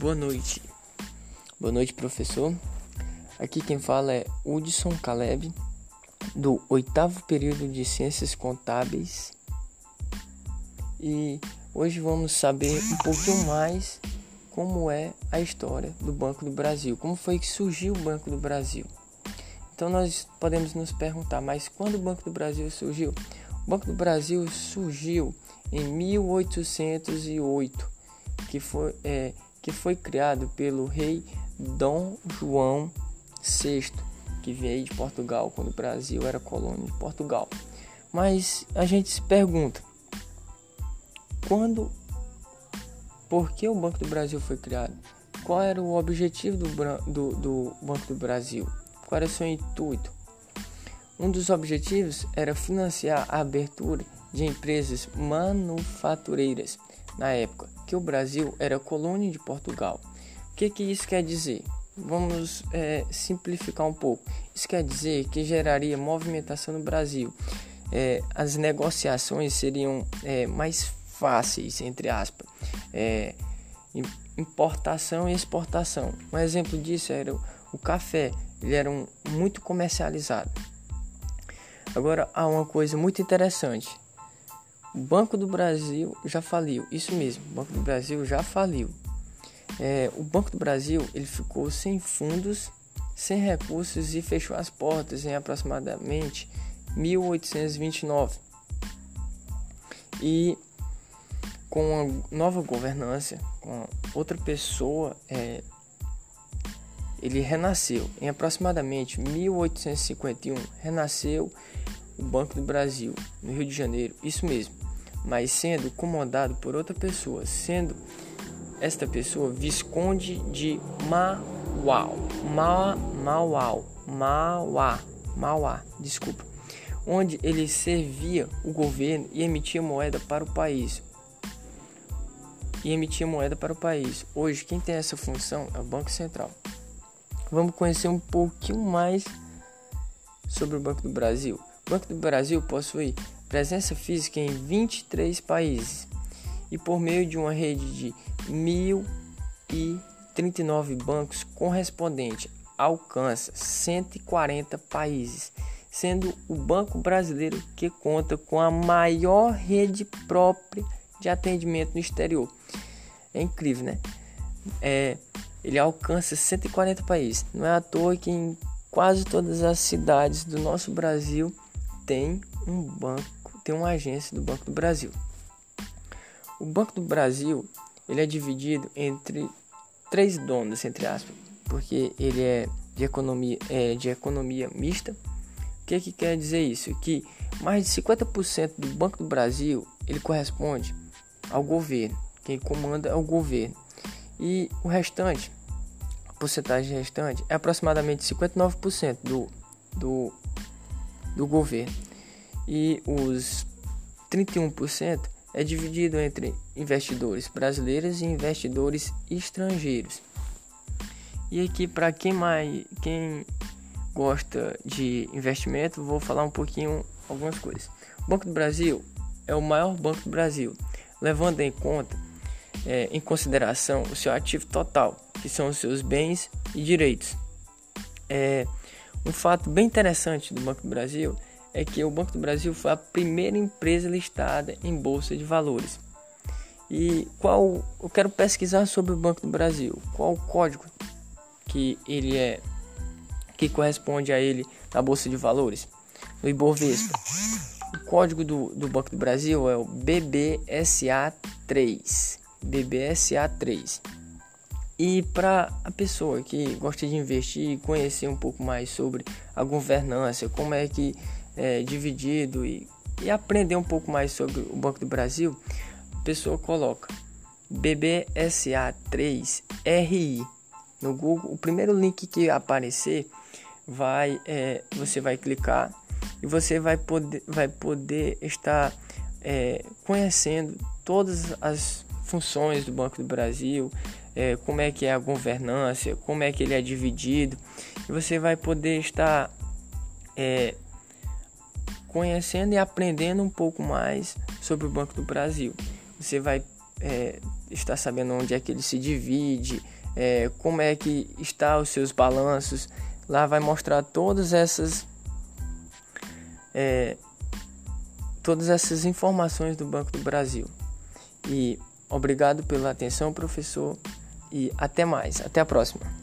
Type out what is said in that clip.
Boa noite. Boa noite, professor. Aqui quem fala é Hudson Caleb, do oitavo período de Ciências Contábeis. E hoje vamos saber um pouquinho mais como é a história do Banco do Brasil, como foi que surgiu o Banco do Brasil. Então nós podemos nos perguntar, mas quando o Banco do Brasil surgiu? O Banco do Brasil surgiu em 1808, que foi é, que foi criado pelo rei Dom João VI, que veio de Portugal quando o Brasil era colônia de Portugal. Mas a gente se pergunta, quando, por que o Banco do Brasil foi criado? Qual era o objetivo do, do, do Banco do Brasil? Qual era o seu intuito? Um dos objetivos era financiar a abertura de empresas manufatureiras na época que o Brasil era colônia de Portugal. O que, que isso quer dizer? Vamos é, simplificar um pouco. Isso quer dizer que geraria movimentação no Brasil. É, as negociações seriam é, mais fáceis, entre aspas. É, importação e exportação. Um exemplo disso era o, café. Ele era um, muito comercializado. Agora há uma coisa muito interessante. O Banco do Brasil já faliu, isso mesmo, o Banco do Brasil já faliu. É, o Banco do Brasil ele ficou sem fundos, sem recursos e fechou as portas em aproximadamente 1829. E com a nova governança, com outra pessoa, é, ele renasceu. Em aproximadamente 1851, renasceu o Banco do Brasil, no Rio de Janeiro, isso mesmo mas sendo comandado por outra pessoa, sendo esta pessoa Visconde de Mauau, Ma, Mauau, Mauá, Mauá, desculpa, onde ele servia o governo e emitia moeda para o país. E emitia moeda para o país. Hoje, quem tem essa função é o Banco Central. Vamos conhecer um pouquinho mais sobre o Banco do Brasil. O Banco do Brasil possui presença física em 23 países e por meio de uma rede de 1.039 bancos correspondente alcança 140 países, sendo o Banco Brasileiro que conta com a maior rede própria de atendimento no exterior. É incrível, né? É, ele alcança 140 países. Não é à toa que em quase todas as cidades do nosso Brasil tem um banco tem uma agência do Banco do Brasil. O Banco do Brasil ele é dividido entre três donos, entre aspas, porque ele é de economia, é de economia mista. O que, que quer dizer isso? Que mais de 50% do Banco do Brasil ele corresponde ao governo. Quem comanda é o governo. E o restante, a porcentagem restante, é aproximadamente 59% do, do, do governo e os 31% é dividido entre investidores brasileiros e investidores estrangeiros. E aqui para quem mais quem gosta de investimento, vou falar um pouquinho algumas coisas. O Banco do Brasil é o maior banco do Brasil, levando em conta é, em consideração o seu ativo total, que são os seus bens e direitos. É, um fato bem interessante do Banco do Brasil é que o Banco do Brasil foi a primeira empresa listada em bolsa de valores. E qual eu quero pesquisar sobre o Banco do Brasil? Qual o código que ele é que corresponde a ele na bolsa de valores? No Ibovespa. O código do, do Banco do Brasil é o BBSA3. BBSA3. E para a pessoa que gosta de investir e conhecer um pouco mais sobre a governança, como é que é, dividido e, e aprender um pouco mais sobre o Banco do Brasil, a pessoa coloca BBSA3RI no Google. O primeiro link que aparecer vai é, você vai clicar e você vai poder, vai poder estar é, conhecendo todas as funções do Banco do Brasil, é, como é que é a governança, como é que ele é dividido, e você vai poder estar é, conhecendo e aprendendo um pouco mais sobre o Banco do Brasil. Você vai é, estar sabendo onde é que ele se divide, é, como é que está os seus balanços. Lá vai mostrar todas essas é, todas essas informações do Banco do Brasil. E obrigado pela atenção, professor, e até mais. Até a próxima.